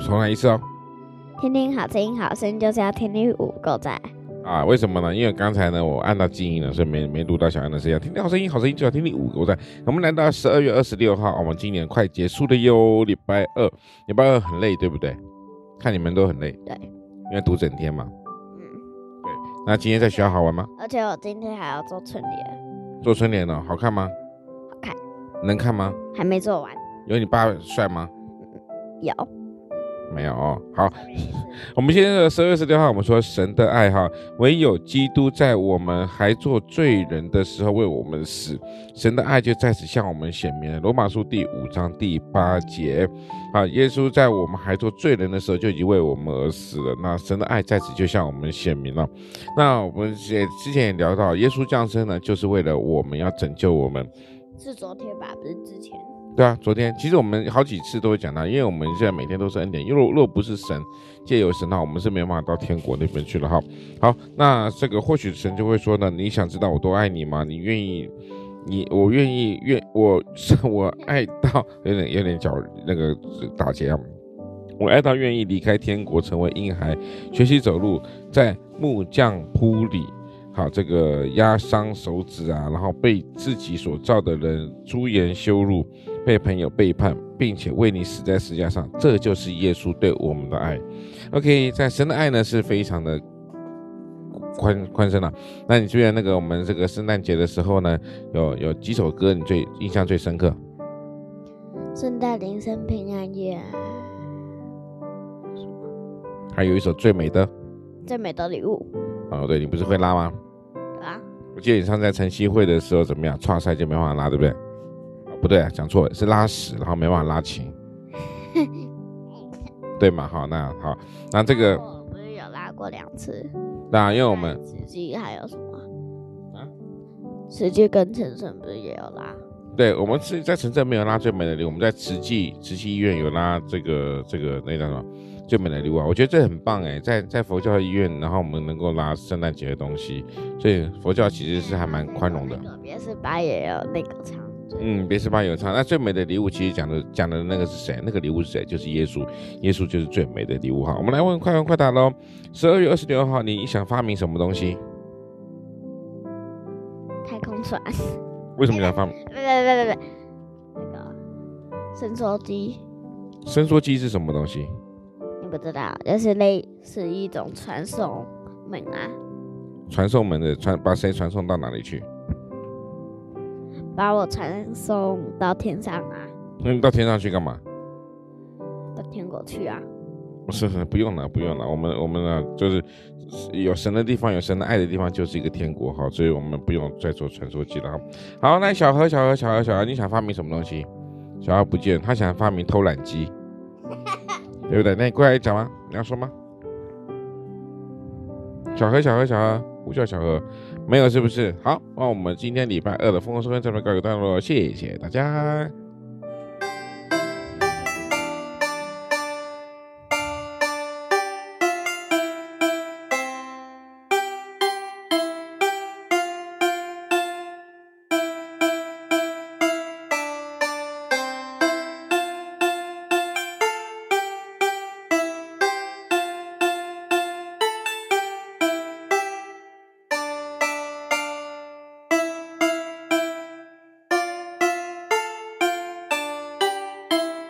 重来一次哦。听听好声音，好声音就是要听听五够在啊？为什么呢？因为刚才呢，我按到静音了，所以没没录到小安的声音。听听好声音，好声音就要听听五够在。我们来到十二月二十六号，我们今年快结束了哟，礼拜二，礼拜二很累，对不对？看你们都很累，对，因为读整天嘛。嗯，对。那今天在学校好玩吗？而且我今天还要做春联。做春联呢？好看吗？好看。能看吗？还没做完。有你爸帅吗？有。没有哦，好，我们现在的十二月十六号，我们说神的爱哈，唯有基督在我们还做罪人的时候为我们死，神的爱就在此向我们显明了。罗马书第五章第八节，啊，耶稣在我们还做罪人的时候就已经为我们而死了，那神的爱在此就向我们显明了。那我们也之前也聊到，耶稣降生呢，就是为了我们要拯救我们，是昨天吧？不是之前。对啊，昨天其实我们好几次都会讲到，因为我们现在每天都是恩典，因为若不是神借由神的话，我们是没办法到天国那边去了哈。好，那这个或许神就会说呢，你想知道我多爱你吗？你愿意，你我愿意愿我 我爱到有点有点叫那个打劫啊，我爱到愿意离开天国，成为婴孩，学习走路，在木匠铺里。好，这个压伤手指啊，然后被自己所造的人诛言羞辱，被朋友背叛，并且为你死在十字架上，这就是耶稣对我们的爱。OK，在神的爱呢是非常的宽宽深啊。那你记得那个我们这个圣诞节的时候呢，有有几首歌你最印象最深刻？圣诞铃声平安夜，还有一首最美的最美的礼物。哦，对，你不是会拉吗？对啊，我记得你上次在晨曦会的时候怎么样？创赛就没办法拉，对不对？哦、不对啊，讲错了，是拉屎，然后没办法拉琴，对嘛？好，那好，那这个我不是有拉过两次？那因为我们慈济还有什么啊？慈济跟陈胜不是也有拉？对，我们是在陈胜没有拉最美的礼物，我们在慈济慈济医院有拉这个这个那叫什么？最美的礼物啊，我觉得这很棒哎，在在佛教医院，然后我们能够拉圣诞节的东西，所以佛教其实是还蛮宽容的。别十八也有那个唱，嗯，别十八有唱。那最美的礼物其实讲的讲的那个是谁？那个礼物是谁？就是耶稣，耶稣就是最美的礼物哈。我们来问快问快答喽。十二月二十六号，你想发明什么东西？太空船。为什么想发明？别别别别别，那个伸缩机。伸缩机是什么东西？你不知道，就是类似一种传送门啊。传送门的传，把谁传送到哪里去？把我传送到天上啊。那你到天上去干嘛？到天国去啊。不是，不用了，不用了。我们我们呢，就是有神的地方，有神的爱的地方，就是一个天国哈。所以我们不用再做传说机了。好，那小何，小何，小何，小何，你想发明什么东西？小何不见，他想发明偷懒机。对不对？那你过来讲吗？你要说吗？小何，小何，小何，呼叫小何，没有是不是？好，那我们今天礼拜二的丰禾硕恩这边告一段落，谢谢大家。